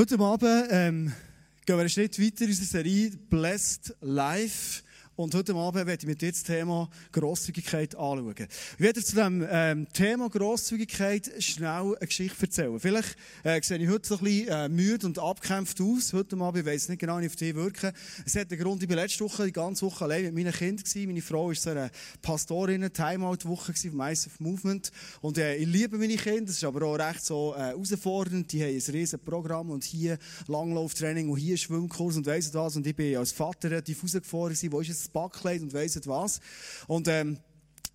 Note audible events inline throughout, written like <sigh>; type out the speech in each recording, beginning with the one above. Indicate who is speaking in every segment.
Speaker 1: Heute Abend ähm, gehen wir einen Schritt weiter in unserer Serie Blessed Life. Und heute Abend werde ich mit dir das Thema Grosszügigkeit anschauen. Ich werde zu dem ähm, Thema Grosszügigkeit schnell eine Geschichte erzählen. Vielleicht äh, sehe ich heute so ein bisschen äh, müde und abgekämpft aus. Heute Abend, ich weiß nicht genau, wie ich auf dich wirke. Es hat einen Grund, ich war letzte Woche die ganze Woche allein mit meinen Kindern. Gewesen. Meine Frau war so eine Pastorin, Timeout-Woche vom ISF Movement. Und äh, ich liebe meine Kinder. Das ist aber auch recht so äh, herausfordernd. Die haben ein riesiges Programm und hier Langlauftraining und hier Schwimmkurs und weiss was. Und ich bin als Vater relativ rausgefahren. Wo ist es Backkleid und weiss was. Und, ähm,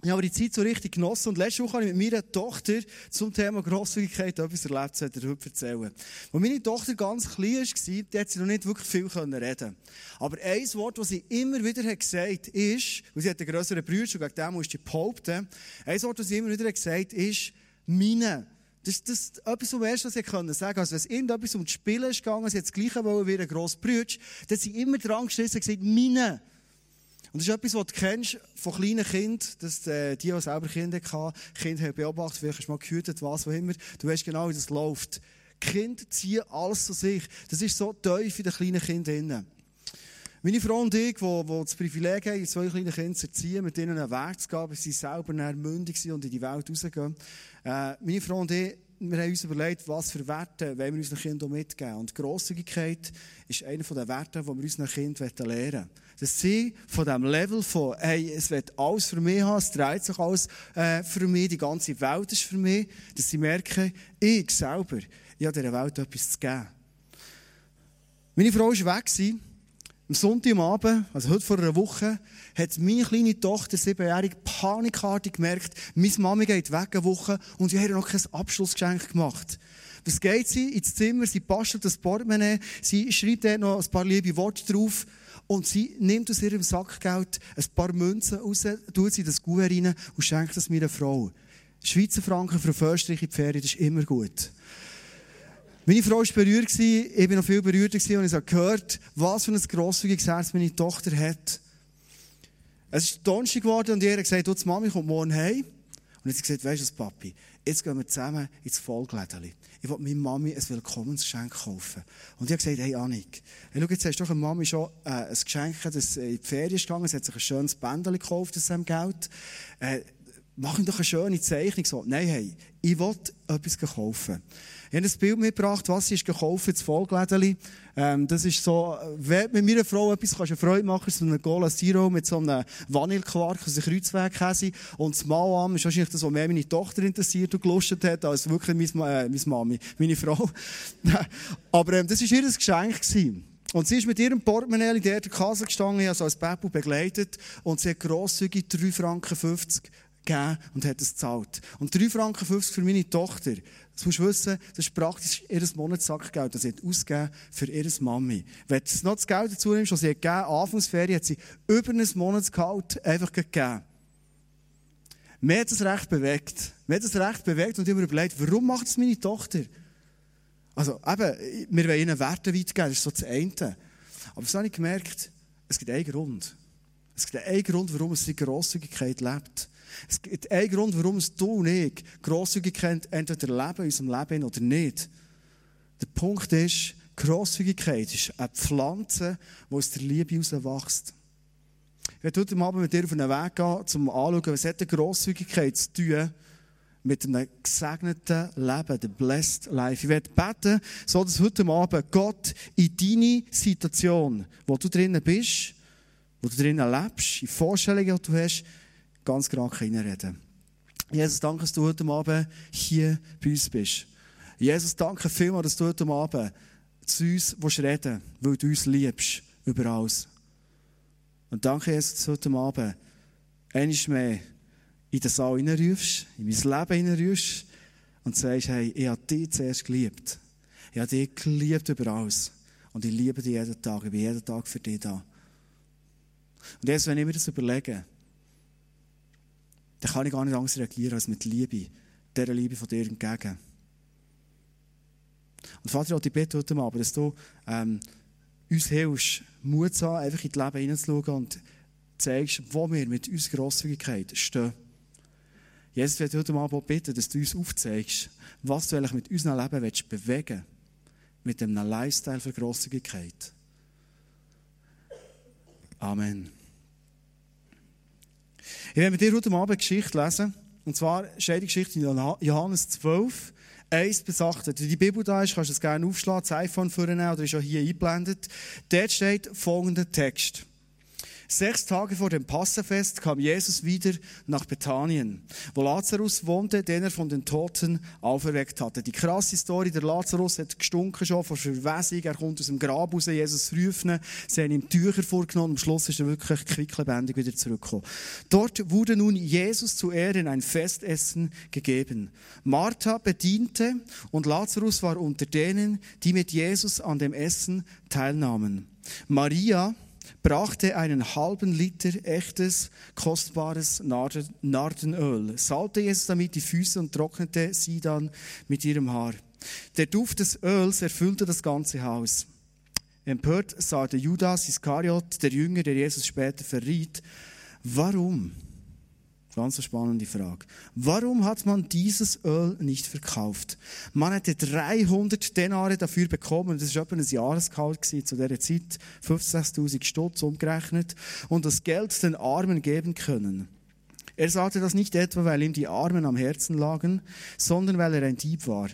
Speaker 1: ich habe die Zeit so richtig genossen und letzte Woche habe ich mit meiner Tochter zum Thema Grosszügigkeit etwas erlebt, das ich heute erzählen. Als meine Tochter ganz klein war, hat sie noch nicht wirklich viel reden Aber ein Wort, das sie immer wieder hat gesagt ist, weil sie hat einen grösseren Bruder, und gegen den musste ich behaupten, ein Wort, das sie immer wieder hat gesagt ist, meine. Das ist das, etwas, was erst, was sie sagen konnte. Also, wenn es irgendetwas um das Spielen gegangen, sie hat das Gleiche wollen wie ein grosser Bruder, dann hat sie immer dran gestellt und gesagt, meine. Und das ist etwas, was du kennst von kleinen Kindern, dass äh, die, die selber Kinder hatten, Kinder haben beobachtet, vielleicht hast du mal gehütet, was auch immer. Du weißt genau, wie das läuft. Kinder ziehen alles zu sich. Das ist so tief in den kleinen Kindern Meine Frau und ich, die, die das Privileg haben, zwei kleine Kinder zu erziehen, mit ihnen einen Weg zu gehen, bis sie selber mündig sind und in die Welt rausgehen. Äh, meine Frau und ich, wir haben uns überlegt, was für Werte wollen wir unseren Kindern mitgeben. Und Grosszügigkeit ist einer der Werte, die wir unseren Kindern lernen wollen. Dass sie von dem Level von, hey, es wird alles für mich haben, es dreht sich alles äh, für mich, die ganze Welt ist für mich, dass sie merken, ich selber, ich habe dieser Welt etwas zu geben. Meine Frau war weg. Am Sonntagabend, also heute vor einer Woche, hat meine kleine Tochter, siebenjährig, panikartig gemerkt, meine Mami geht weg eine Woche und sie hat noch kein Abschlussgeschenk gemacht. Was geht sie ins Zimmer, sie bastelt das Portemonnaie, sie schreibt dort noch ein paar liebe Worte drauf und sie nimmt aus ihrem Sackgeld ein paar Münzen raus, tut sie das Gouverne rein und schenkt das meiner Frau. Schweizer Franken für Försterich in die Ferien, das ist immer gut. Meine Frau war berührt, ich war noch viel berührter und ich habe gehört, was für ein grosszügiges Herz meine Tochter hat. Es ist Donnerstag geworden und ihr hat gesagt, du, Mami kommt morgen heim. Und jetzt hat sie gesagt, weißt du Papi, jetzt gehen wir zusammen ins Vollglädeli. Ich will meiner Mami ein Willkommensgeschenk kaufen. Und ich habe gesagt, hey Annik, hey, schau, jetzt hast du doch Mami schon äh, ein Geschenk, das in die Ferien ist gegangen, sie hat sich ein schönes Bändchen gekauft aus seinem Geld. Äh, mach ihm doch eine schöne Zeichnung. So, nein, hey, ich will etwas kaufen. Ich habe ein Bild mitgebracht, was ist gekauft, das Vollglädeli. Ähm, das ist so, wenn mit meiner Frau etwas kannst du Freude machen, so eine Cola Zero mit so einem Vanillequark, also Kreuzwegkäse. Und das Mauam ist wahrscheinlich das, was mehr meine Tochter interessiert und gelustet hat, als wirklich meine, äh, meine Mami, meine Frau. <laughs> Aber ähm, das war ihr Geschenk. Gewesen. Und sie ist mit ihrem Portemonnaie in der Kasse gestanden, habe als Babu begleitet, und sie hat grosszügig 3,50 Franken gegeben und hat es gezahlt. Und 3,50 Franken für meine Tochter, das musst du wissen, das ist praktisch ihr Monatssackgeld, das sie hat ausgegeben für ihre Mami. Wenn du noch das Geld dazu nimmst, was sie hat gegeben, Anfangsferien, hat sie über ein Monatsgehalt einfach gegeben. Mir hat das recht bewegt. Mir hat das recht bewegt und ich habe mir überlegt, warum macht es meine Tochter? Also, eben, wir wollen ihnen Werte weitergeben, das ist so das eine. Aber was habe ich gemerkt? Es gibt einen Grund. Es gibt einen Grund, warum es die Grosszügigkeit lebt. Es gibt einen Grund, warum es du und ich Grosszügigkeit entweder leben in unserem Leben oder nicht. Der Punkt ist, Grosszügigkeit ist eine Pflanze, die aus der Liebe herauswächst. Ich werde heute Abend mit dir auf einen Weg gehen, um anzuschauen, was hat Grosszügigkeit zu tun mit einem gesegneten Leben, dem Blessed Life. Ich werde beten, so dass heute Abend Gott in deine Situation, wo du drinnen bist, wo du drinnen lebst, in Vorstellungen, die du hast, ganz krank hineinreden. Jesus, danke, dass du heute Abend hier bei uns bist. Jesus, danke vielmals, dass du heute Abend zu uns reden willst, weil du uns liebst, über alles. Und danke, Jesus, dass du heute Abend einmal mehr in den Saal hineinrufst, in mein Leben hineinrufst und sagst, hey, ich habe dich zuerst geliebt. Ich habe dich geliebt über alles. Und ich liebe dich jeden Tag. Ich bin jeden Tag für dich da. Und jetzt, wenn ich mir das überlege, dann kann ich gar nicht anders reagieren als mit Liebe, dieser Liebe von dir entgegen. Und Vater, ich bitte heute Abend, dass du ähm, uns hilfst, Mut zu haben, einfach in das Leben hineinzuschauen und zeigst, wo wir mit unserer Grosszügigkeit stehen. Jesus wird heute Abend bitten, dass du uns aufzeigst, was du eigentlich mit unserem Leben willst bewegen mit einem Lifestyle für Grosszügigkeit. Amen. Ich werde mit dir heute Abend eine Geschichte lesen. Und zwar steht die Geschichte in Johannes 12, 1 bis 8. Wenn die Bibel da ist, kannst du es gerne aufschlagen, das iPhone vornehmen oder ist auch hier eingeblendet. Dort steht folgender Text. Sechs Tage vor dem Passafest kam Jesus wieder nach Bethanien, wo Lazarus wohnte, den er von den Toten auferweckt hatte. Die krasse Story, der Lazarus hat gestunken schon vor Verwesung, er kommt aus dem Grab raus, Jesus rufen, sie haben ihm Tücher vorgenommen, am Schluss ist er wirklich quicklebendig wieder zurückgekommen. Dort wurde nun Jesus zu Ehren ein Festessen gegeben. Martha bediente und Lazarus war unter denen, die mit Jesus an dem Essen teilnahmen. Maria, brachte einen halben Liter echtes, kostbares Nardenöl, salbte Jesus damit die Füße und trocknete sie dann mit ihrem Haar. Der Duft des Öls erfüllte das ganze Haus. Empört sah der Judas Iskariot, der Jünger, der Jesus später verriet, warum Ganz spannende Frage. Warum hat man dieses Öl nicht verkauft? Man hätte 300 Denare dafür bekommen. Das war etwa ein Jahresgehalt zu dieser Zeit. 50.000 Stutz umgerechnet. Und das Geld den Armen geben können. Er sagte das nicht etwa, weil ihm die Armen am Herzen lagen, sondern weil er ein Dieb war.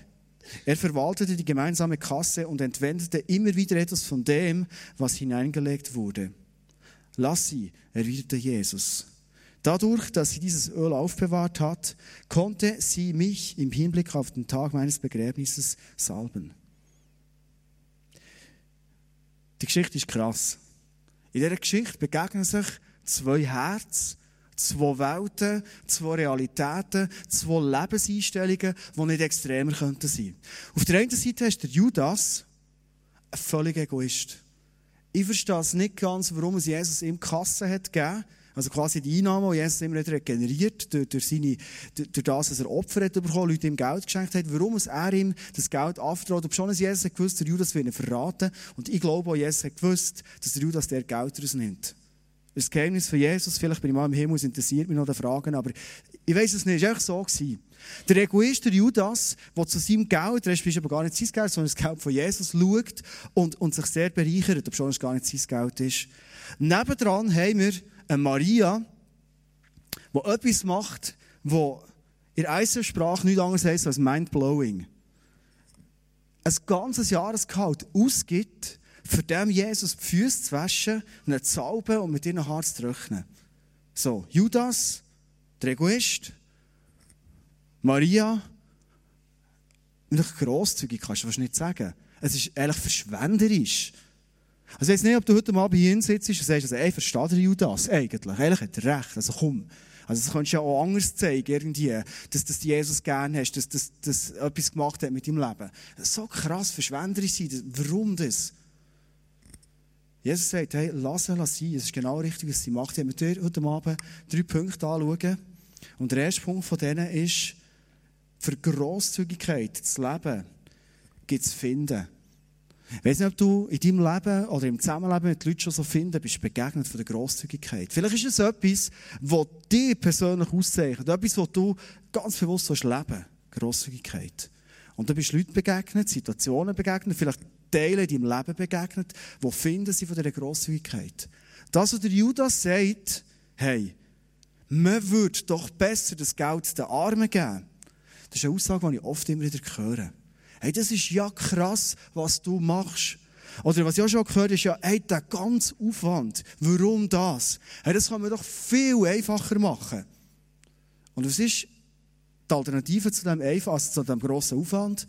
Speaker 1: Er verwaltete die gemeinsame Kasse und entwendete immer wieder etwas von dem, was hineingelegt wurde. Lass sie, erwiderte Jesus. Dadurch, dass sie dieses Öl aufbewahrt hat, konnte sie mich im Hinblick auf den Tag meines Begräbnisses salben. Die Geschichte ist krass. In dieser Geschichte begegnen sich zwei Herzen, zwei Welten, zwei Realitäten, zwei Lebenseinstellungen, die nicht extremer könnten sein. Auf der einen Seite hast du Judas, ein völliger Egoist. Ich verstehe es nicht ganz, warum es Jesus ihm Kasse hat gegeben also quasi die Einnahmen, die Jesus immer wieder generiert durch, durch, seine, durch, das, dass er Opfer hat bekommen, Leute ihm Geld geschenkt hat, warum es er ihm das Geld anvertraut. Ob schon Jesus hat gewusst, der Judas will ihn verraten. Und ich glaube auch, Jesus hat gewusst, dass der Judas der Geld rausnimmt. Das Geheimnis von Jesus, vielleicht bin ich mal im Himmel, es interessiert mich noch die Fragen, aber ich weiß es nicht, es war echt so. Gewesen. Der Egoist, der Judas, der zu seinem Geld, das ist aber gar nicht sein Geld, sondern das Geld von Jesus schaut und, und sich sehr bereichert, ob schon es gar nicht sein Geld ist. Nebendran haben wir eine Maria, die etwas macht, wo in Eisersprache nichts anderes heisst als mindblowing. Ein ganzes Jahresgehalt ausgibt, für dem Jesus die Füße zu waschen, ihn zu salben und mit ihren Haaren zu trocknen. So, Judas, der Egoist, Maria, nicht grosszügig, kannst du fast nicht sagen. Es ist eigentlich verschwenderisch. Also ich weiß nicht, ob du heute Abend hier sitzt und sagst, also, ey, versteht der Judas eigentlich? Eigentlich hat er recht. Also komm. Also das könntest du ja auch anders zeigen, irgendwie, dass, du Jesus gerne hast, dass, dass etwas gemacht hat mit deinem Leben. So krass verschwenderisch sein. Warum das? Jesus sagt, hey, lass sie sein. Es ist genau richtig, was sie macht. Ich möchte dir heute Abend drei Punkte anschauen. Und der erste Punkt von denen ist, für Grosszügigkeit zu leben, gibt es finden. Weiß nicht, ob du in deinem Leben oder im Zusammenleben mit Leuten schon so finden bist, begegnet von der Grosszügigkeit. Vielleicht ist es etwas, was dich persönlich auszeichnet, etwas, was du ganz bewusst leben sollst. Grosszügigkeit. Und du bist Leuten begegnet, Situationen begegnet, vielleicht Teile in deinem Leben begegnet, wo finden sie von dieser Grosszügigkeit. Das, was der Judas sagt, hey, man würde doch besser das Geld den Armen geben. Das ist eine Aussage, die ich oft immer wieder höre. Hey, das ist ja krass, was du machst. Oder was ich auch schon gehört habe, ist ja, hey, der ganze Aufwand, warum das? Hey, das kann man doch viel einfacher machen. Und was ist die Alternative zu dem einfach, also zu dem grossen Aufwand?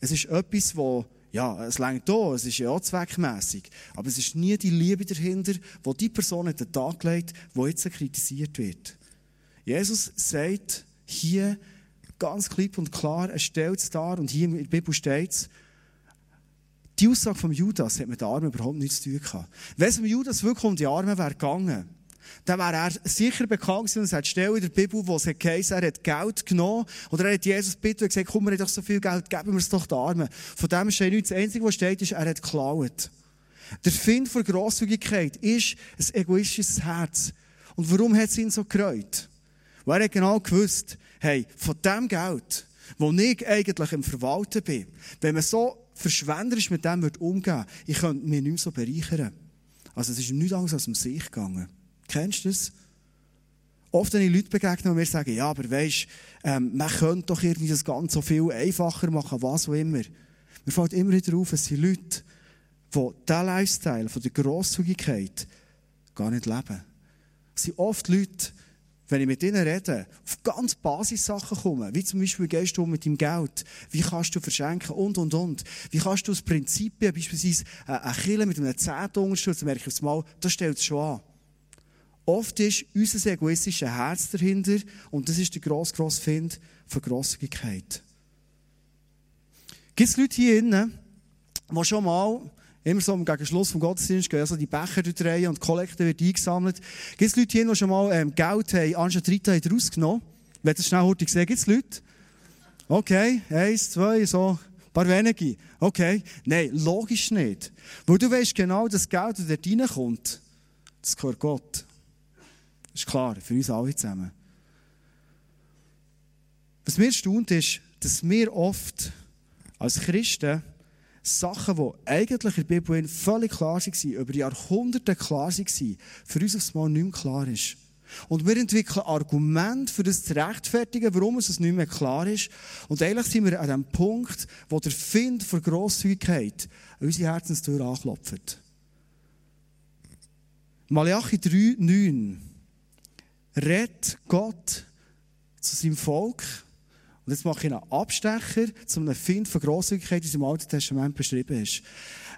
Speaker 1: Es ist etwas, wo, ja, es längt da, es ist ja auch zweckmässig. Aber es ist nie die Liebe dahinter, die die Person an den Tag legt, die jetzt kritisiert wird. Jesus sagt hier, ganz klipp und klar, er stellt es dar und hier in der Bibel steht es, die Aussage von Judas hat mit den Armen überhaupt nichts zu tun. Wenn es Judas wirklich um die Armen wäre gegangen, dann wäre er sicher bekannt gewesen, und es hat Stelle in der Bibel, wo es geheißen er hat Geld genommen, oder er hat Jesus gebeten und gesagt, komm, wir haben doch so viel Geld, geben wir es doch den Armen. Von dem steht nichts. Das Einzige, was steht, ist, er hat geklaut. Der Find von Grosszügigkeit ist ein egoistisches Herz. Und warum hat es ihn so gereut? Weil er genau gewusst, hey, von dem Geld, wo ich eigentlich im Verwalten bin, wenn man so verschwenderisch mit dem umgehen ich könnte mich nicht mehr so bereichern. Also es ist nichts anderes als um sich gegangen. Kennst du das? Oft, wenn ich Leute begegne, die mir sagen, ja, aber weisst, ähm, man könnte doch irgendwie das Ganze so viel einfacher machen, was auch immer. Mir fällt immer wieder auf, es sind Leute, die diesen Lifestyle von der Grosszügigkeit gar nicht leben. Es sind oft Leute, wenn ich mit ihnen rede, auf ganz Basissachen komme, wie zum Beispiel, wie gehst du mit deinem Geld, wie kannst du verschenken und, und, und. Wie kannst du aus Prinzipien, beispielsweise äh, ein Killer mit einem Zehnten unterstützen, merke ich Mal, das stellt es schon an. Oft ist unser egoistisches Herz dahinter und das ist der grosse, grosse Find von Grosszügigkeit. Gibt es Leute hier drinnen, die schon mal Immer so gegen Schluss vom Gottesdienst gehen also die Becher durchdrehen und die Kollekte wird eingesammelt. Gibt es Leute hier, die schon mal ähm, Geld haben, anstatt Rita haben rausgenommen? Wenn das schnell hurtig sehen, gibt es Leute? Okay, eins, zwei, so, ein paar wenige. Okay, nein, logisch nicht. Weil du weißt genau, dass Geld, das dort reinkommt, das gehört Gott. Das ist klar, für uns alle zusammen. Was mir staunt ist, dass wir oft als Christen Sachen, die eigentlich in der Bibel völlig klar waren, über Jahrhunderte klar waren, für uns aufs Mal nicht mehr klar ist. Und wir entwickeln Argumente, für das zu rechtfertigen, warum es nicht mehr klar ist. Und eigentlich sind wir an dem Punkt, wo der Find von Grosszügigkeit an unsere Herzenstür anklopft. Malachi 3, 9 redet Gott zu seinem Volk und jetzt mache ich einen Abstecher zu einem Find von Grosszügigkeit, wie es im Alten Testament beschrieben ist.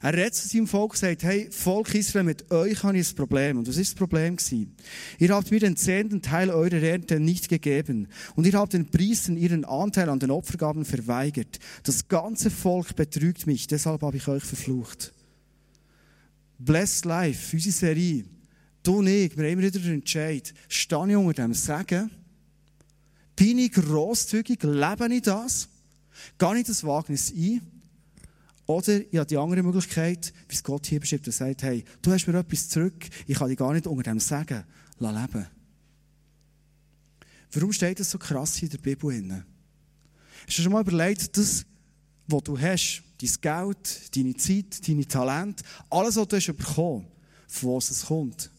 Speaker 1: Er redet zu seinem Volk und sagt, hey, Volk Israel, mit euch habe ich ein Problem. Und was ist das Problem gewesen? Ihr habt mir den zehnten Teil eurer Ernte nicht gegeben. Und ihr habt den Priestern ihren Anteil an den Opfergaben verweigert. Das ganze Volk betrügt mich, deshalb habe ich euch verflucht. Blessed Life, unsere Serie. Du und ich, wir haben immer wieder den Entscheid, stehe ich unter dem Segen, bin ich grosszügig? Lebe ich das? Gehe ich das Wagnis ein? Oder ich habe die andere Möglichkeit, wie es Gott hier beschreibt, er sagt, hey, du hast mir etwas zurück, ich kann dich gar nicht unter dem sagen, leben. Warum steht das so krass in der Bibel? Hast du schon mal überlegt, das, was du hast, dein Geld, deine Zeit, deine Talente, alles, was du hast bekommen, von was es kommt?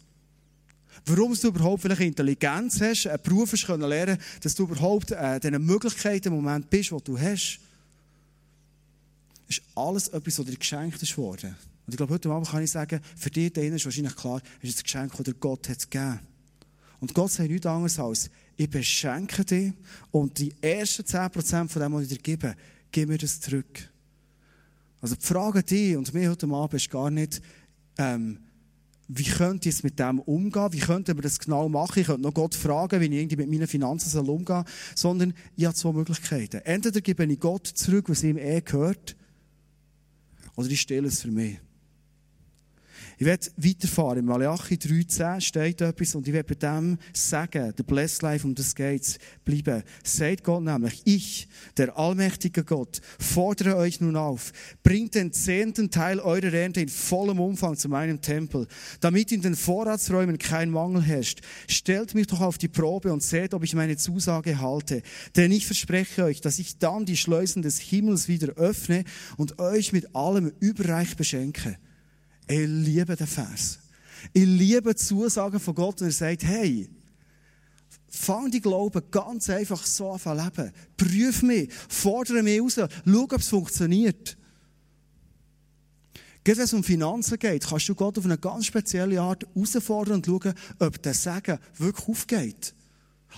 Speaker 1: Warum du überhaupt vielleicht Intelligenz hast, einen Beruf hast können lernen, dass du überhaupt äh, diese Möglichkeiten im Moment bist, die du hast. Das ist alles etwas, was dir geschenkt ist worden. Und ich glaube, heute Abend kann ich sagen, für dich drinnen ist wahrscheinlich klar, ist ein Geschenk, das Gott hat gegeben. Und Gott sagt nichts anderes als, ich beschenke dich und die ersten 10% von dem, was ich dir gebe, gib mir das zurück. Also die Frage dich und mir heute Abend ist gar nicht, ähm, wie könnte ich mit dem umgehen? Wie könnte man das genau machen? Ich könnte noch Gott fragen, wie ich irgendwie mit meinen Finanzen soll umgehen soll. Sondern ich habe zwei Möglichkeiten. Entweder gebe ich Gott zurück, was ihm eh gehört, oder ich stelle es für mich. Ich werde weiterfahren. Im Malachi 3,10 steht etwas und ich werde bei dem sagen, der Blessed Life, um das geht's, bleiben. Sagt Gott nämlich, ich, der allmächtige Gott, fordere euch nun auf, bringt den zehnten Teil eurer Ernte in vollem Umfang zu meinem Tempel, damit in den Vorratsräumen kein Mangel herrscht. Stellt mich doch auf die Probe und seht, ob ich meine Zusage halte. Denn ich verspreche euch, dass ich dann die Schleusen des Himmels wieder öffne und euch mit allem überreich beschenke. Ich liebe den Vers. Ich liebe die Zusagen von Gott, und er sagt, hey, fang die Glauben ganz einfach so an leben. Prüf mich, fordere mich raus, schau, ob es funktioniert. Gerade wenn es um Finanzen geht, kannst du Gott auf eine ganz spezielle Art herausfordern und schauen, ob der Segen wirklich aufgeht.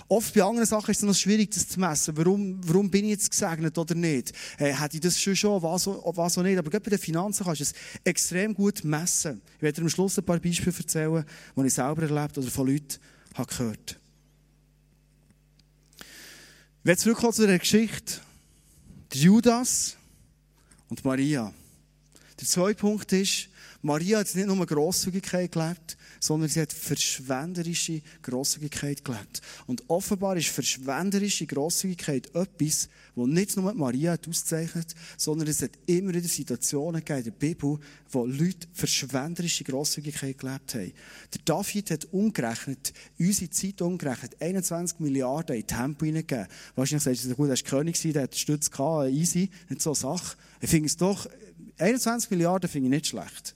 Speaker 1: Oft bei anderen Sachen ist es noch schwierig, das zu messen. Warum, warum bin ich jetzt gesegnet oder nicht? Äh, hätte ich das schon schon, was, was auch nicht. Aber gerade bei den Finanzen kannst du es extrem gut messen. Ich werde dir am Schluss ein paar Beispiele erzählen, die ich selber erlebt oder von Leuten habe gehört Ich werde zurückkommen zu der Geschichte. Judas und Maria. Der zweite Punkt ist, Maria hat nicht nur Grosszügigkeit gelebt, sondern sie hat verschwenderische Grosszügigkeit gelebt. Und offenbar ist verschwenderische Grosszügigkeit etwas, das nicht nur Maria hat auszeichnet, sondern es hat immer wieder Situationen gegeben in der Bibel, wo Leute verschwenderische Grosszügigkeit gelebt haben. Der David hat umgerechnet, unsere Zeit umgerechnet, 21 Milliarden in Tempo hineingegeben. Wahrscheinlich sagst du, gut, er war König, der hat Stütz gehabt, easy, nicht so Sache. Ich finde es doch 21 Milliarden finde ich nicht schlecht.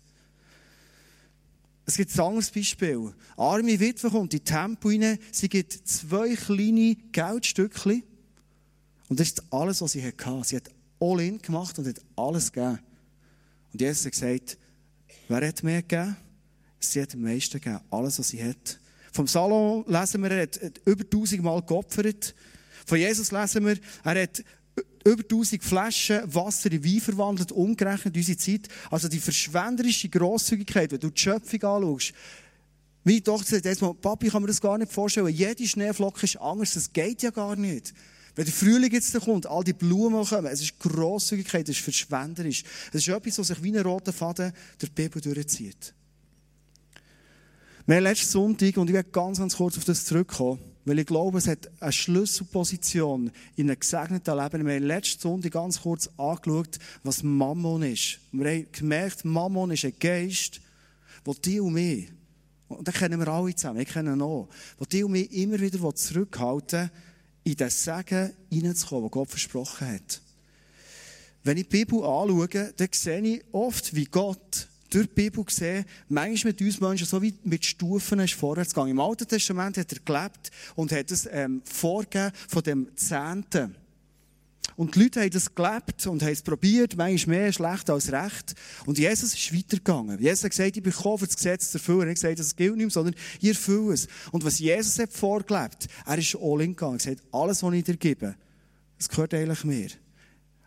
Speaker 1: Es gibt ein anderes Beispiel. Arme Witwe kommt in Tempo rein, sie gibt zwei kleine Geldstückchen und das ist alles, was sie hatte. Sie hat all in gemacht und hat alles gegeben. Und Jesus hat gesagt, wer hat mehr gegeben? Sie hat am meisten gegeben, alles, was sie hat. Vom Salon lesen wir, er hat über tausendmal geopfert. Von Jesus lesen wir, er hat über 1000 Flaschen Wasser in Wein verwandelt, umgerechnet unsere Zeit. Also die verschwenderische Grosszügigkeit, wenn du die Schöpfung anschaust. Meine Tochter sagt mal, Papi, kann mir das gar nicht vorstellen. Jede Schneeflocke ist anders, das geht ja gar nicht. Wenn der Frühling jetzt kommt, all die Blumen kommen, es ist Grosszügigkeit, es ist verschwenderisch. Es ist etwas, was sich wie ein roter Faden durch die Bibel durchzieht. Wir haben letzten Sonntag, und ich werde ganz, ganz kurz auf das zurückkommen, weil ich glaube, es hat eine Schlüsselposition in einem gesegneten Leben. Wir haben letzte Sonntag ganz kurz angeschaut, was Mammon ist. Wir haben gemerkt, Mammon ist ein Geist, der die und mich, und den kennen wir alle zusammen, ich kenne ihn auch, der die und mich immer wieder zurückhalten in das Segen hineinzukommen, das Gott versprochen hat. Wenn ich die Bibel anschaue, dann sehe ich oft, wie Gott durch die Bibel gesehen, manchmal mit uns Menschen so wie mit Stufen ist vorwärts gegangen. Im Alten Testament hat er gelebt und hat es ähm, vorgegeben von dem Zehnten. Und die Leute haben das gelebt und haben es probiert, manchmal mehr schlecht als recht. Und Jesus ist weitergegangen. Jesus hat gesagt, ich bin gekommen, das Gesetz zu erfüllen. Er hat gesagt, das gilt nicht mehr, sondern ihr erfüllt es. Und was Jesus hat vorgelebt, er ist all in gegangen. Er hat gesagt, alles, was ich dir gebe, das gehört eigentlich mir.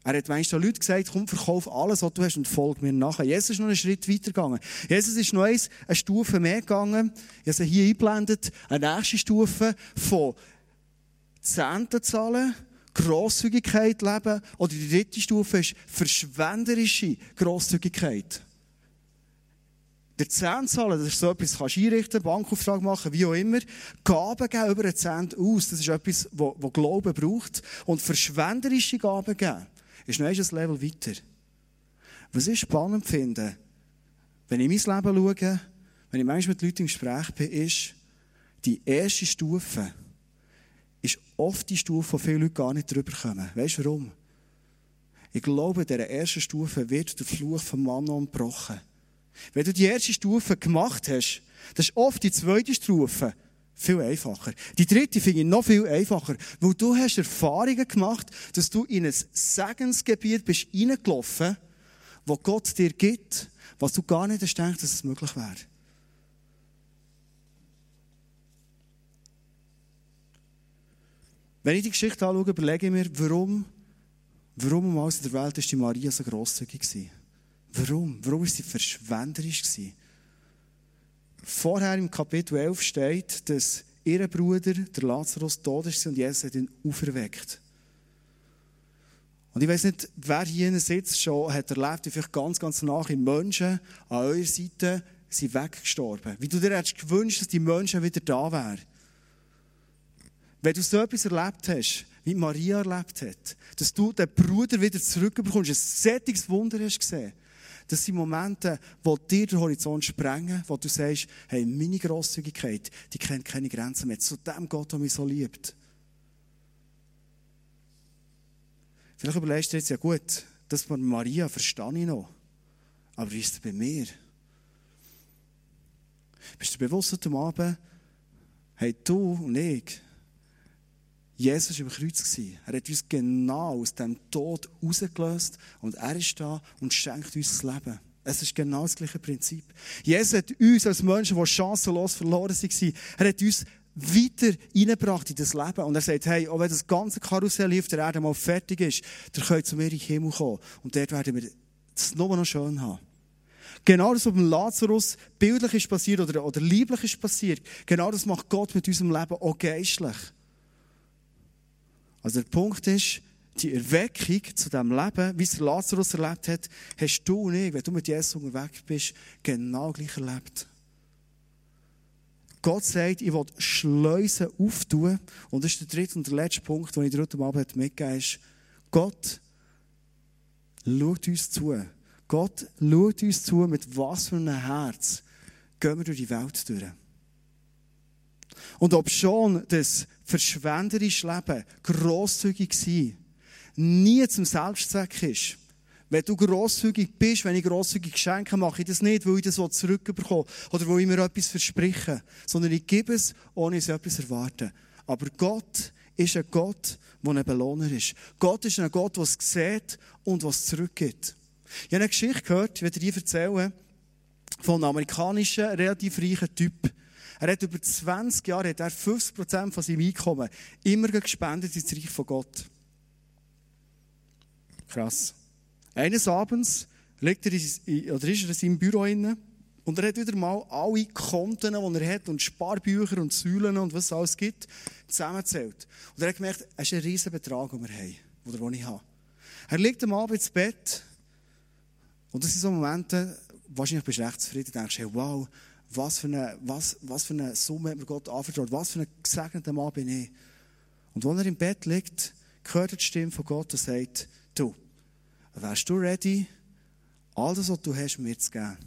Speaker 1: Er hat manchmal Leute gesagt, komm, verkauf alles, was du hast und folg mir nachher. Jesus ist noch einen Schritt weiter gegangen. Jesus ist noch eins, eine Stufe mehr gegangen. Ich habe hier eingeblendet. Eine nächste Stufe von Zehnten zahlen, Grosszügigkeit leben. Oder die dritte Stufe ist verschwenderische Grosszügigkeit. Der Zehnt zahlen, das ist so etwas, kannst einrichten, Bankauftrag machen, wie auch immer. Gaben geben über einen Zehnt aus, das ist etwas, was Glauben braucht. Und verschwenderische Gaben geben ist noch ein Level weiter. Was ich spannend finde, wenn ich mein Leben schaue, wenn ich manchmal mit Leuten im Gespräch bin, ist, die erste Stufe ist oft die Stufe, wo viele Leute gar nicht drüber kommen. Weißt du warum? Ich glaube, in dieser ersten Stufe wird der Fluch vom Mann gebrochen. Wenn du die erste Stufe gemacht hast, das ist oft die zweite Stufe, viel einfacher. Die dritte finde ich noch viel einfacher, weil du hast Erfahrungen gemacht, dass du in ein Segensgebiet bist reingelaufen, wo Gott dir gibt, was du gar nicht hast gedacht, dass es möglich wäre. Wenn ich die Geschichte anschaue, überlege ich mir, warum, warum um alles in der Welt ist die Maria so grosszügig? Warum? Warum war sie verschwenderisch gewesen? Vorher im Kapitel 11 steht, dass ihr Bruder, der Lazarus, tot ist und Jesus hat ihn auferweckt. Und ich weiß nicht, wer hier sitzt, schon hat erlebt, wie vielleicht ganz, ganz nach im Menschen an eurer Seite sind weggestorben. Wie du dir hättest gewünscht, dass die Menschen wieder da wären. Wenn du so etwas erlebt hast, wie Maria erlebt hat, dass du den Bruder wieder zurückbekommst, ein sättiges Wunder hast gesehen, das sind Momente, wo dir den Horizont sprengen, wo du sagst, hey, meine Grosszügigkeit, die kennt keine Grenzen mehr. Zu dem Gott, der mich so liebt. Vielleicht überlegst du jetzt, ja gut, das von Maria verstehe ich noch. Aber wie ist es bei mir? Bist du bewusst heute Abend, hey, du und ich, Jesus war im Kreuz. Er hat uns genau aus dem Tod rausgelöst und er ist da und schenkt uns das Leben. Es ist genau das gleiche Prinzip. Jesus hat uns als Menschen, die chancenlos verloren waren, er hat uns weiter reingebracht in das Leben. Und er sagt, hey, auch wenn das ganze Karussell auf der Erde mal fertig ist, dann könnt ihr zu mir in den Himmel kommen. Und dort werden wir es nur noch schön haben. Genau das, was beim Lazarus bildlich ist passiert oder, oder lieblich ist passiert, genau das macht Gott mit unserem Leben auch geistlich. Also der Punkt ist, die Erweckung zu dem Leben, wie es Lazarus erlebt hat, hast du und ich, wenn du mit Jesus unterwegs bist, genau gleich erlebt. Gott sagt, ich will Schleusen auftun. Und das ist der dritte und der letzte Punkt, den ich dir heute Abend mitgegeben habe. Gott schaut uns zu. Gott schaut uns zu, mit was für einem Herz gehen wir durch die Welt durch. Und ob schon das verschwenderische Leben grosszügig sein nie zum Selbstzweck ist, Wenn du grosszügig bist, wenn ich grosszügig schenke, mache ich das nicht, weil ich das zurückbekomme oder weil ich mir etwas verspreche, sondern ich gebe es, ohne es etwas erwarten. Aber Gott ist ein Gott, der ein Belohner ist. Gott ist ein Gott, der es sieht und was zurückgibt. Ich habe eine Geschichte gehört, ich werde dir erzählen, von einem amerikanischen, relativ reichen Typ. Er hat über 20 Jahre hat er 50% von seinem Einkommen immer gespendet ins Reich von Gott. Krass. Eines Abends liegt er in, oder ist er in seinem Büro inne und er hat wieder mal alle Konten, die er hat und Sparbücher und Säulen und was es alles gibt, zusammengezählt. Und er hat gemerkt, es ist ein riesen Betrag, den wir haben, oder den ich habe. Er liegt am Abend ins Bett und das sind so Momente, wahrscheinlich bist du recht zufrieden, denkst, hey, wow, was für, eine, was, was für eine Summe hat mir Gott anvertraut, was für ein gesegneter Mann bin ich. Und als er im Bett liegt, hört er die Stimme von Gott und sagt, du, wärst du ready, alles, was du hast, mir zu geben?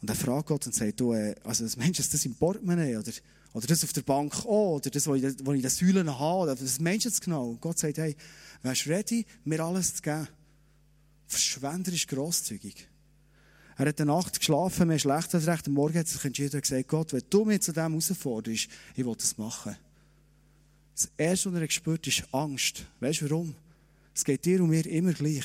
Speaker 1: Und er fragt Gott und sagt, du, äh, also das meinst du, das im Portemonnaie oder, oder das auf der Bank auch, oder das, was ich, in den Säulen habe, meinst du jetzt genau? Und Gott sagt, hey, wärst du ready, mir alles zu geben? Verschwender ist grosszügig. Er hat eine Nacht geschlafen, mir schlecht als recht. Am Morgen hat er sich entschieden und gesagt, Gott, wenn du mich zu dem herausforderst, ich will das machen. Das Erste, was er gespürt hat, ist Angst. Weißt du warum? Es geht dir und mir immer gleich.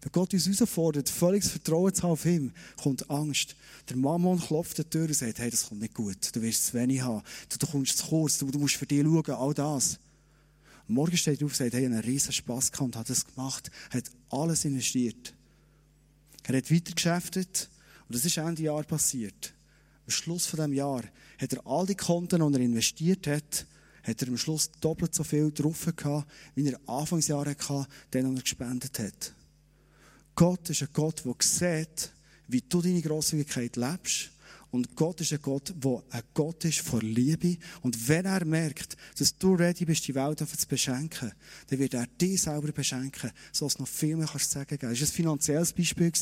Speaker 1: Wenn Gott uns herausfordert, völliges Vertrauen zu haben auf ihm, kommt Angst. Der Mammon klopft an die Tür und sagt, hey, das kommt nicht gut. Du wirst zu wenig haben. Du, kommst zu kurz. Du, musst für dich schauen. All das. Am Morgen steht er auf und sagt, hey, ich habe einen riesen Spass gehabt und hat das gemacht. Hat alles investiert. Er hat weiter geschäftet und das ist Ende Jahr passiert. Am Schluss von dem Jahr hat er all die Konten, die er investiert hat, hat er am Schluss doppelt so viel drauf gehabt, wie er Anfangsjahr hatte, den er gespendet hat. Gott ist ein Gott, der sieht, wie du deine Grosszügigkeit lebst und Gott ist ein Gott, der ein Gott ist vor Liebe. Und wenn er merkt, dass du ready bist, die Welt zu beschenken, dann wird er dich selber beschenken, so dass noch viel mehr kannst sagen kannst. Das war ein finanzielles Beispiel.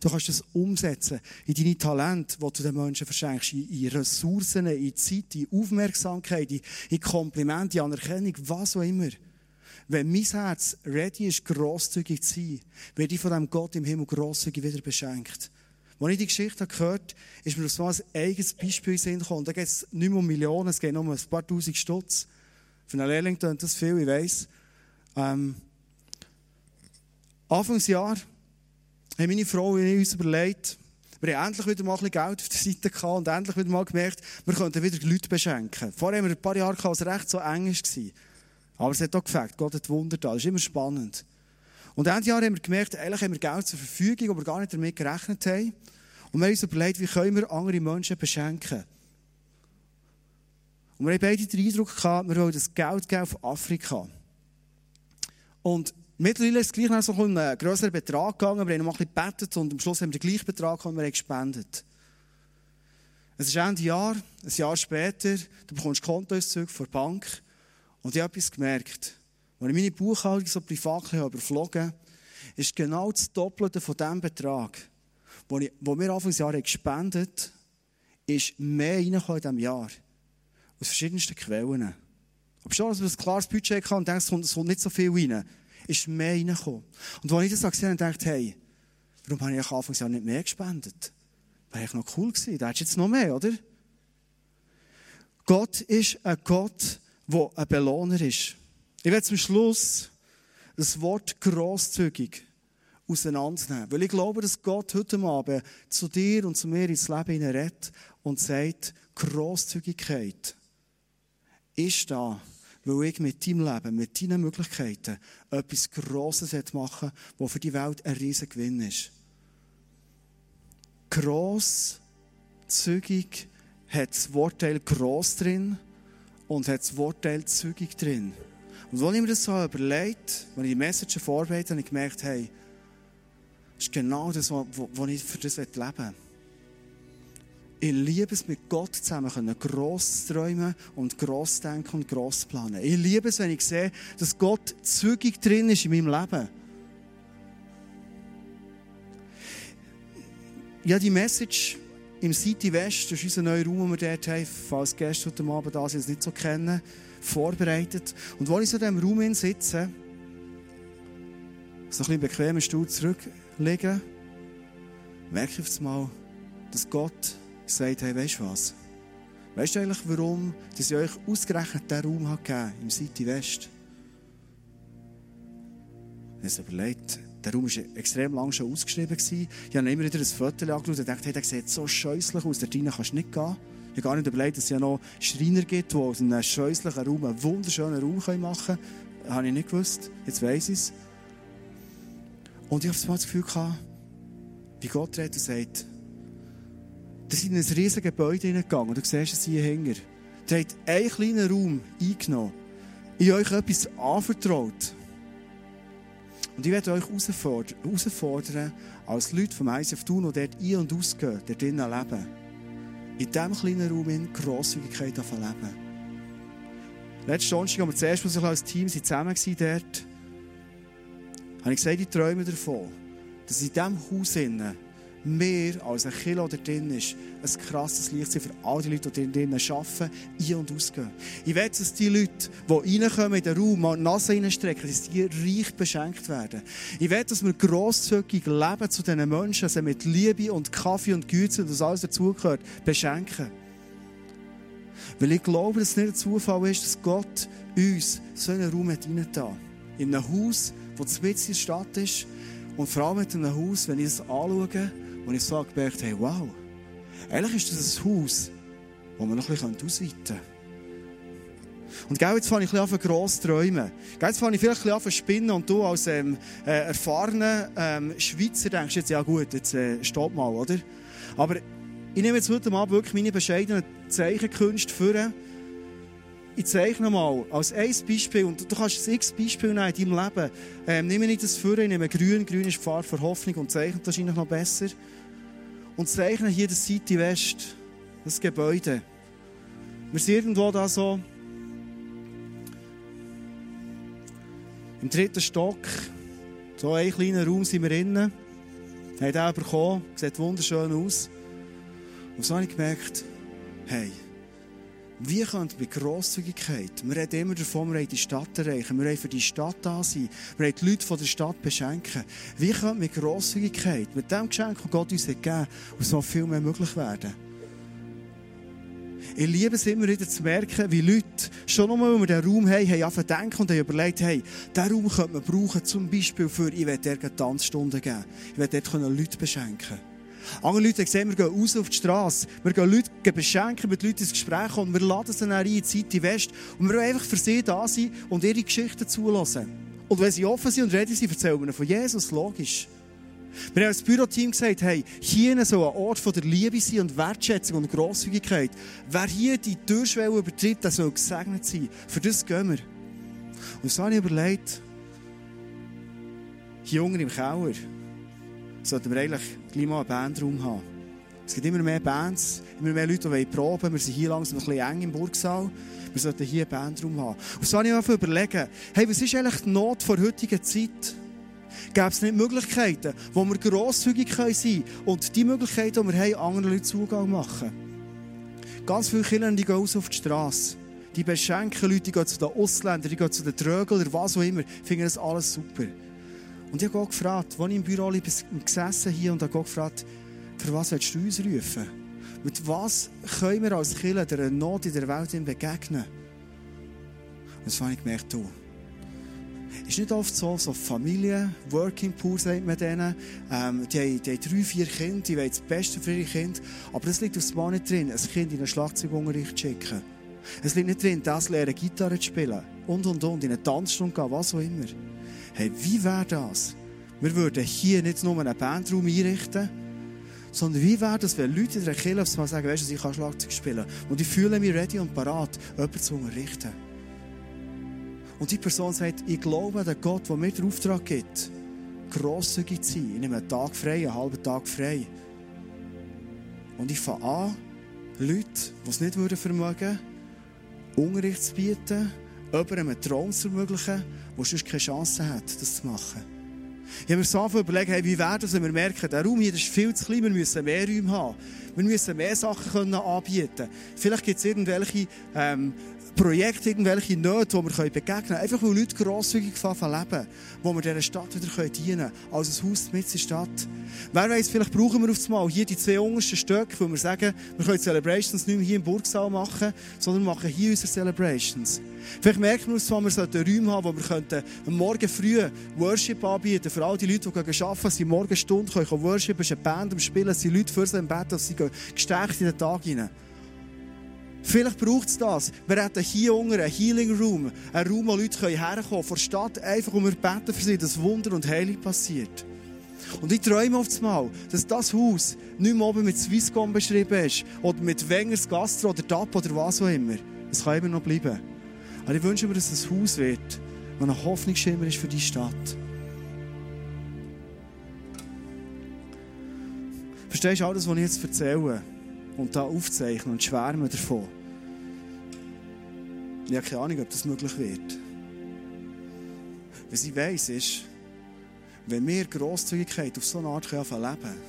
Speaker 1: Du kannst das umsetzen in deine Talente, die du den Menschen verschenkst, in Ressourcen, in Zeit, in Aufmerksamkeit, in Komplimente, in Anerkennung, was auch immer. Wenn mein Herz ready ist, grosszügig zu sein, werde ich von dem Gott im Himmel grosszügig wieder beschenkt. Als ich die Geschichte gehört habe, ist mir so ein eigenes Beispiel gekommen. Da geht es nicht mehr um Millionen, es geht nur um ein paar Tausend Stutz. Für einen Lehrling tönt das viel, ich weiss. Ähm, Anfangsjahr haben meine Frau und ich uns überlegt, wir haben endlich wieder mal ein bisschen Geld auf der Seite gehabt und endlich wieder mal gemerkt, wir könnten wieder Leute beschenken. Vorher haben wir ein paar Jahre gehabt, als es recht so eng war. Aber es hat auch gefällt, Gott hat Wunder da. Das ist immer spannend. Und Ende Jahr haben wir gemerkt, eigentlich haben wir Geld zur Verfügung, aber gar nicht damit gerechnet haben. Und wir haben uns überlegt, wie können wir andere Menschen beschenken. Und wir haben beide den Eindruck gehabt, wir wollen das Geld geben auf Afrika. Und mittlerweile ist es gleich noch so ein grösserer Betrag gegangen. Wir haben noch ein bisschen gebetet und am Schluss haben wir den gleichen Betrag und wir haben gespendet. Es ist Ende Jahr, ein Jahr später, du bekommst Kontoauszüge von der Bank und ich habe etwas gemerkt. Als ich meine Buchhaltung so privat überflogen habe, ist genau das Doppelte von dem Betrag, den wir Anfangsjahr gespendet haben, ist mehr reingekommen in diesem Jahr. Aus verschiedensten Quellen. Aber schon, als wir ein klares Budget hatten und denken, es kommt, es kommt nicht so viel rein, ist mehr reingekommen. Und als ich das gesehen habe, dachte hey, warum habe ich Anfangsjahr nicht mehr gespendet? Wäre ich noch cool gewesen. Da hättest du jetzt noch mehr, oder? Gott ist ein Gott, der ein Belohner ist. Ich werde zum Schluss das Wort grosszügig auseinandernehmen. Weil ich glaube, dass Gott heute Abend zu dir und zu mir ins Leben redet und sagt, Grosszügigkeit ist da, weil ich mit deinem Leben, mit deinen Möglichkeiten etwas Grosses machen was für die Welt ein riesiger Gewinn ist. Grosszügig hat das Wortteil gross drin und hat das Wortteil zügig drin. Und als ich mir das so überlegt, als ich die Message vorbereitet habe, habe ich gemerkt, hey, das ist genau das, was ich für das leben will. Ich liebe es, mit Gott zusammen können, gross träumen und gross denken und gross planen. Ich liebe es, wenn ich sehe, dass Gott zügig drin ist in meinem Leben. Ja, die Message im City West, das ist unser neuer Raum, den wir dort haben, falls Gäste heute Abend da sind, es nicht so kennen vorbereitet. Und als ich so in diesem Raum sitze, so ein bisschen bequemen Stuhl zurücklegen, merke ich auf einmal, dass Gott sagt, hey, weißt du was? Weißt du eigentlich, warum dass ich euch ausgerechnet diesen Raum gegeben im City West? Ich habe überlegt, der Raum war extrem lang schon ausgeschrieben. Ich habe immer wieder ein Foto angeschaut und dachte, hey, der sieht so scheußlich aus, da drinnen kannst du nicht gehen. Ich habe gar nicht überlegt, dass es ja noch Schreiner gibt, die aus einem scheußlichen Raum einen wunderschönen Raum machen können. Das habe ich nicht gewusst. Jetzt weiss ich es. Und ich habe das Gefühl wie Gott redet und sagt, ihr seid in ein riesiges Gebäude hineingegangen du siehst es hier hinten. Ihr habt einen kleinen Raum eingenommen, in euch etwas anvertraut. Und ich werde euch herausfordern, als Leute vom ISF Thun, die dort ein- und ausgehen, dort drinnen leben, in diesem kleinen Raum in Grosszügigkeit leben. Letzten Donnerstag, als wir zuerst als Team zusammen waren dort, habe ich gesagt, ich träume davon, dass in diesem Haus innen mehr als ein Kilo da drin ist, ein krasses Licht für all die Leute, die drinnen arbeiten, ein- und ausgehen. Ich will, dass die Leute, die reinkommen in den Raum, mal die Nase reinstrecken, dass die reich beschenkt werden. Ich will, dass wir grosszügig leben zu diesen Menschen, sie mit Liebe und Kaffee und Güte und das alles dazugehört, beschenken. Weil ich glaube, dass es nicht ein Zufall ist, dass Gott uns so einen Raum hat. In einem Haus, das mitten in der Stadt ist. Und vor allem in einem Haus, wenn ich es anschaue, wo ich so gemerkt habe, wow, eigentlich ist das ein Haus, das man noch ein bisschen ausweiten könnte. Und gell, jetzt fange ich ein bisschen an, gross zu träumen. Gell, jetzt fange ich vielleicht ein bisschen an spinnen und du als ähm, äh, erfahrener ähm, Schweizer denkst jetzt, ja gut, jetzt äh, stopp mal, oder? Aber ich nehme jetzt heute Abend wirklich meine bescheidenen Zeichenkünste vor. Ich zeichne mal als ein Beispiel, und du kannst ein x Beispiel nehmen in deinem Leben. Ähm, nehme ich das ich nehme grün, grün ist die Farbe für Hoffnung und zeichne wahrscheinlich noch besser. Und zeichne hier das City West, das Gebäude. Wir sind irgendwo da so im dritten Stock, so ein kleiner Raum sind wir innen. Haben den bekommen, sieht wunderschön aus. Und so habe ich gemerkt, hey, wie könnte mit Grosszügigkeit, wir reden immer davon, wir wollen die Stadt erreichen, wir wollen für die Stadt da sein, wir wollen die Leute von der Stadt beschenken. Wie könnte mit Grosszügigkeit, mit dem Geschenk, das Gott uns gegeben hat, so viel mehr möglich werden? Ich liebe es immer wieder zu merken, wie Leute schon nochmal, wenn wir diesen Raum haben, haben angefangen denken und haben überlegt, hey, diesen Raum könnte man brauchen, zum Beispiel für, ich will dort Tanzstunden geben. Ich will dort Leute beschenken. Andere Leute gesehen, wir gehen raus auf die Straße, wir gehen Leute beschenken, mit Leuten ins Gespräch und wir laden sie dann ein in die West und wir wollen einfach für sie da sein und ihre Geschichten zulassen. Und wenn sie offen sind und reden, sie erzählen wir von Jesus, logisch. Wir haben als Büroteam gesagt, hey, hier soll ein Ort von der Liebe sein und Wertschätzung und Grosszügigkeit. Wer hier die Türschwelle übertritt, der soll gesegnet sein. Für das gehen wir. Und so habe ich überlegt, unten im Keller sollten wir eigentlich gleich mal einen Bandraum haben. Es gibt immer mehr Bands, immer mehr Leute, die proben wollen. Wir sind hier langsam ein bisschen eng im Burgsaal. Wir sollten hier einen Bandraum haben. Und so habe ich mir überlegt, hey, was ist eigentlich die Not vor heutiger Zeit? Gäbe es nicht Möglichkeiten, wo wir grosszügig sein können und die Möglichkeiten, die wir haben, anderen Leuten Zugang machen? Ganz viele Kinder gehen raus auf die Straße. Die beschenken Leute, die gehen zu den Ausländern, die gehen zu den Trögeln, was auch immer. Finden das alles super. Und ich habe Gott gefragt, als ich im Büro gesessen hier und habe Gott gefragt, für was willst du uns rufen? Mit was können wir als Kinder der Not in der Welt begegnen? Und das habe ich gemerkt, du, ist nicht oft so, so Familie, Working Poor sagt man denen, ähm, die, haben, die haben drei, vier Kinder, die wollen das Beste für ihre Kinder, aber es liegt aufs Mal nicht drin, ein Kind in einen Schlagzeugunterricht zu schicken. Es liegt nicht drin, das lernen, Gitarre zu spielen und, und, und, in eine Tanzstunde gehen, was auch immer. Hey, wie wäre das? Wir würden hier nicht nur einen Bandraum einrichten, sondern wie wäre das, wenn Leute in der Kirche Mal sagen, weißt du, ich kann Schlagzeug spielen und ich fühle mich ready und parat, jemanden zu unterrichten. Und die Person sagt, ich glaube an Gott, der mir den Auftrag gibt, grosszügig zu sein. Ich nehme einen Tag frei, einen halben Tag frei. Und ich fange an, Leute, die es nicht vermögen würden, Unterricht zu bieten, jemandem einen Traum zu ermöglichen, der sonst keine Chance hat, das zu machen. Ich habe mir so überlegt, hey, wie wäre das, wenn wir merken, der Raum hier ist viel zu klein, wir müssen mehr Räume haben. Wir müssen mehr Sachen können anbieten Vielleicht gibt es irgendwelche ähm, Projekte, irgendwelche Nöte, die wir begegnen können. Einfach weil Leute grosszügig leben, wo wir dieser Stadt wieder dienen können. Als ein Haus mit der Stadt. Wer weiß, vielleicht brauchen wir auf einmal hier die zwei untersten Stöcke, wo wir sagen, wir können Celebrations nicht mehr hier im Burgsaal machen, sondern wir machen hier unsere Celebrations. Vielleicht merken wir uns wir sollten Räume haben, wo wir könnten Morgen früh Worship anbieten für all die Leute, die arbeiten, sie morgen Stunde können Worship, es ist eine Band am Spielen, es sind Leute für sie im Bett, dass sie gestärkt in den Tag hinein. Vielleicht braucht es das. Wir hätten hier unten einen Healing Room, einen Raum, wo Leute herkommen können, von der Stadt, einfach um wir beten für sie, dass Wunder und Heilung passiert. Und ich träume oft mal, dass das Haus nicht mehr oben mit Swisscom beschrieben ist, oder mit Wengers Gastro oder DAP oder was auch immer. Es kann immer noch bleiben. Aber ich wünsche mir, dass es ein Haus wird, das ein Hoffnungsschimmer ist für die Stadt. Verstehst du alles, was ich jetzt erzähle und da aufzeichne und schwärme davon? Ich habe keine Ahnung, ob das möglich wird. Was ich weiss ist, wenn wir Grosszügigkeit auf so eine Art leben können,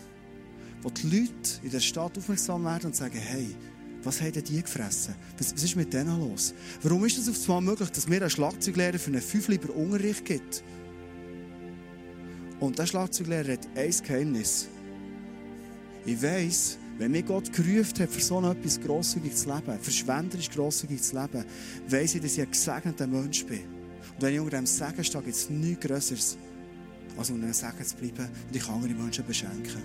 Speaker 1: wo die Leute in der Stadt aufmerksam werden und sagen, hey, was haben denn die gefressen? Was, was ist mit denen los? Warum ist es auf einmal möglich, dass mir ein Schlagzeuglehrer für einen Fünfliber Unterricht gibt? Und der Schlagzeuglehrer hat ein Geheimnis. Ich weiss, wenn mir Gott gerufen hat, für so etwas grosszügig zu leben, verschwenderisch grosszügig zu leben, weiss ich, dass ich ein gesegneter Mensch bin. Und wenn ich unter dem Segen stehe, gibt es nichts Größeres, als unter dem Segen zu bleiben und ich andere Menschen beschenken.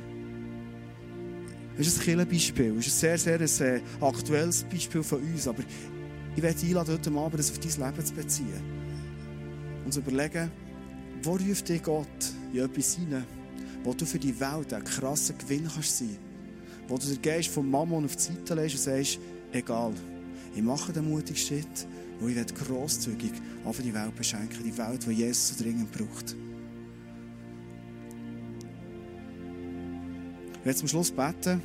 Speaker 1: Das ist ein Killenbeispiel. Das ist ein sehr, sehr ein, äh, aktuelles Beispiel von uns. Aber ich werde einladen, heute Abend das auf dein Leben zu beziehen. Und zu überlegen, wo ruft dich Gott in etwas hinein, wo du für die Welt einen krassen Gewinn kannst sein Wo du den Geist von Mammon auf die Seite legst und sagst, egal, ich mache den mutigen Schritt, wo ich grosszügig auf die Welt beschenken die Welt, die Jesus so dringend braucht. Ich werde zum Schluss beten.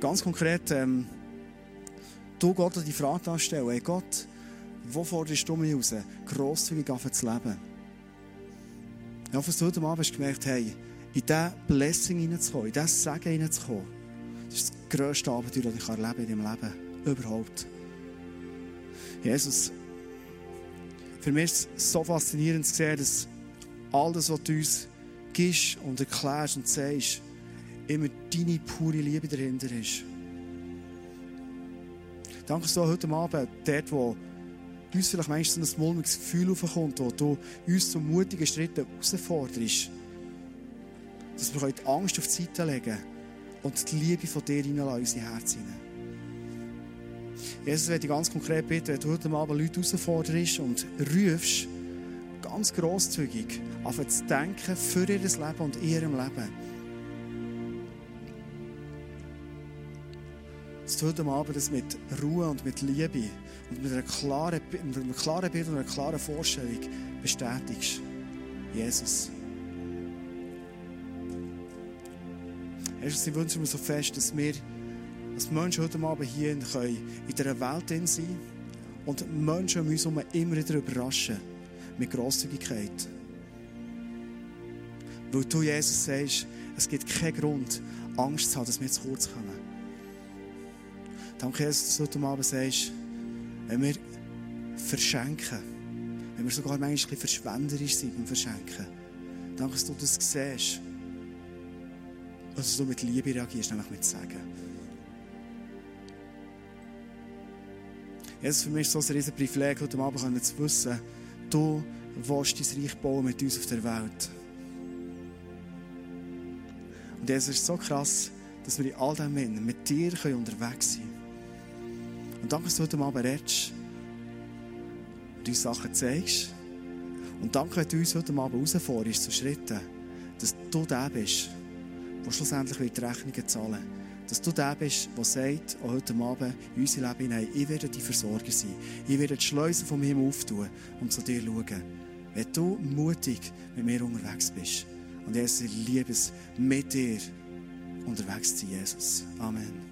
Speaker 1: Ganz konkret, ähm, du Gott die Frage anstellen, hey Gott, wo forderst du mich raus, grosszügig zu leben? Ich hoffe, dass du heute Abend hast gemerkt hey, in diesen Blessing hineinzukommen, in diesen Segen hineinzukommen, das ist das grösste Abenteuer, das ich erleben in deinem Leben. Überhaupt. Jesus, für mich ist es so faszinierend zu sehen, dass all das, was du uns gibst und erklärst und sagst, immer deine pure Liebe dahinter ist. Danke so heute Abend, dort, wo uns vielleicht manchmal so ein mulmiges Gefühl aufkommt, wo du uns zu mutigen Schritten herausforderst, dass wir die Angst auf die Seite legen und die Liebe von dir in unser Herz hinein. Jesus, ich ich ganz konkret bitten, wenn du heute Abend Leute herausforderst und rufst, ganz grosszügig anfangen zu denken für ihr Leben und ihrem Leben. Dass du heute Abend das mit Ruhe und mit Liebe und mit, einer klaren, mit einem klaren Bild und einer klaren Vorstellung bestätigst. Jesus. Jesus, ich wünsche mir so fest, dass wir als Menschen heute Abend hier in dieser Welt sein und Menschen um uns herum immer wieder überraschen mit Grosszügigkeit. Weil du, Jesus, sagst, es gibt keinen Grund, Angst zu haben, dass wir zu kurz kommen. Danke, Jesus, dass du heute Abend sagst, wenn wir verschenken, wenn wir sogar manchmal ein bisschen verschwenderisch sind beim Verschenken, danke, dass du das siehst. Und dass du mit Liebe reagierst, nämlich mit Sagen. Jesus, für mich ist so ein riesen Privileg, heute Abend zu wissen, du willst dein Reich bauen mit uns auf der Welt. Und es ist so krass, dass wir in all diesen Männern mit dir unterwegs sein können. Und danke, dass du heute Abend redest und uns Sachen zeigst. Und danke, dass du uns heute Abend herausforderst zu Schritten, dass du der bist, der schlussendlich die Rechnungen zahlen wird. Dass du der bist, der sagt, auch heute Abend in unser Leben hinein, ich werde dein Versorger sein. Ich werde die Schleusen vom Himmel auftun und zu dir schauen. Wenn du mutig mit mir unterwegs bist. Und Jesus, ich liebe es, mit dir unterwegs zu sein, Jesus. Amen.